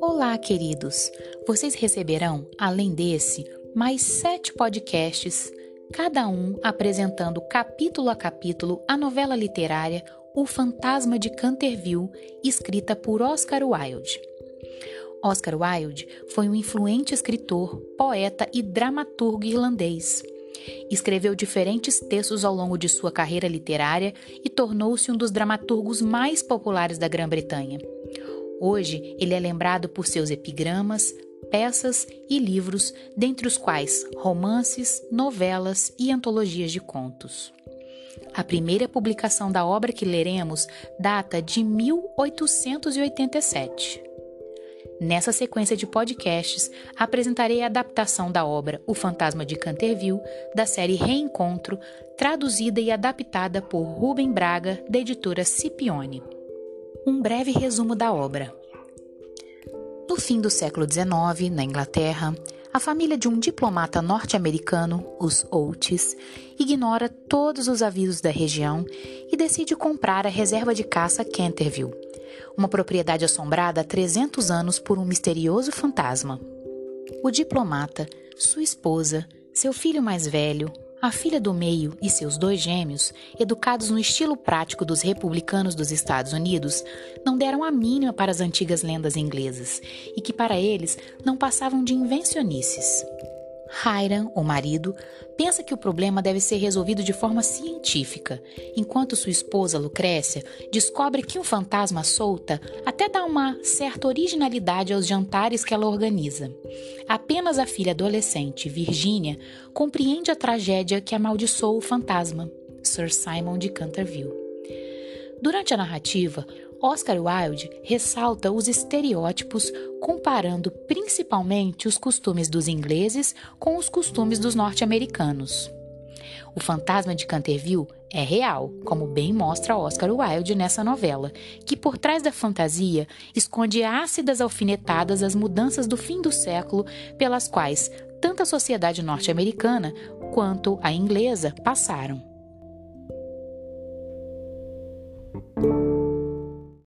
Olá, queridos! Vocês receberão, além desse, mais sete podcasts, cada um apresentando capítulo a capítulo a novela literária O Fantasma de Canterville, escrita por Oscar Wilde. Oscar Wilde foi um influente escritor, poeta e dramaturgo irlandês. Escreveu diferentes textos ao longo de sua carreira literária e tornou-se um dos dramaturgos mais populares da Grã-Bretanha. Hoje, ele é lembrado por seus epigramas, peças e livros, dentre os quais romances, novelas e antologias de contos. A primeira publicação da obra que leremos data de 1887. Nessa sequência de podcasts, apresentarei a adaptação da obra O Fantasma de Canterville, da série Reencontro, traduzida e adaptada por Rubem Braga, da editora Scipione. Um breve resumo da obra. No fim do século XIX, na Inglaterra, a família de um diplomata norte-americano, os Oates, ignora todos os avisos da região e decide comprar a reserva de caça Canterville, uma propriedade assombrada há 300 anos por um misterioso fantasma. O diplomata, sua esposa, seu filho mais velho, a filha do meio e seus dois gêmeos, educados no estilo prático dos republicanos dos Estados Unidos, não deram a mínima para as antigas lendas inglesas e que para eles não passavam de invencionices. Hiram, o marido, pensa que o problema deve ser resolvido de forma científica, enquanto sua esposa, Lucrécia, descobre que um fantasma solta até dá uma certa originalidade aos jantares que ela organiza. Apenas a filha adolescente, Virginia, compreende a tragédia que amaldiçoou o fantasma, Sir Simon de Canterville. Durante a narrativa, Oscar Wilde ressalta os estereótipos comparando principalmente os costumes dos ingleses com os costumes dos norte-americanos. O fantasma de Canterville é real, como bem mostra Oscar Wilde nessa novela, que por trás da fantasia esconde ácidas alfinetadas as mudanças do fim do século pelas quais tanto a sociedade norte-americana quanto a inglesa passaram.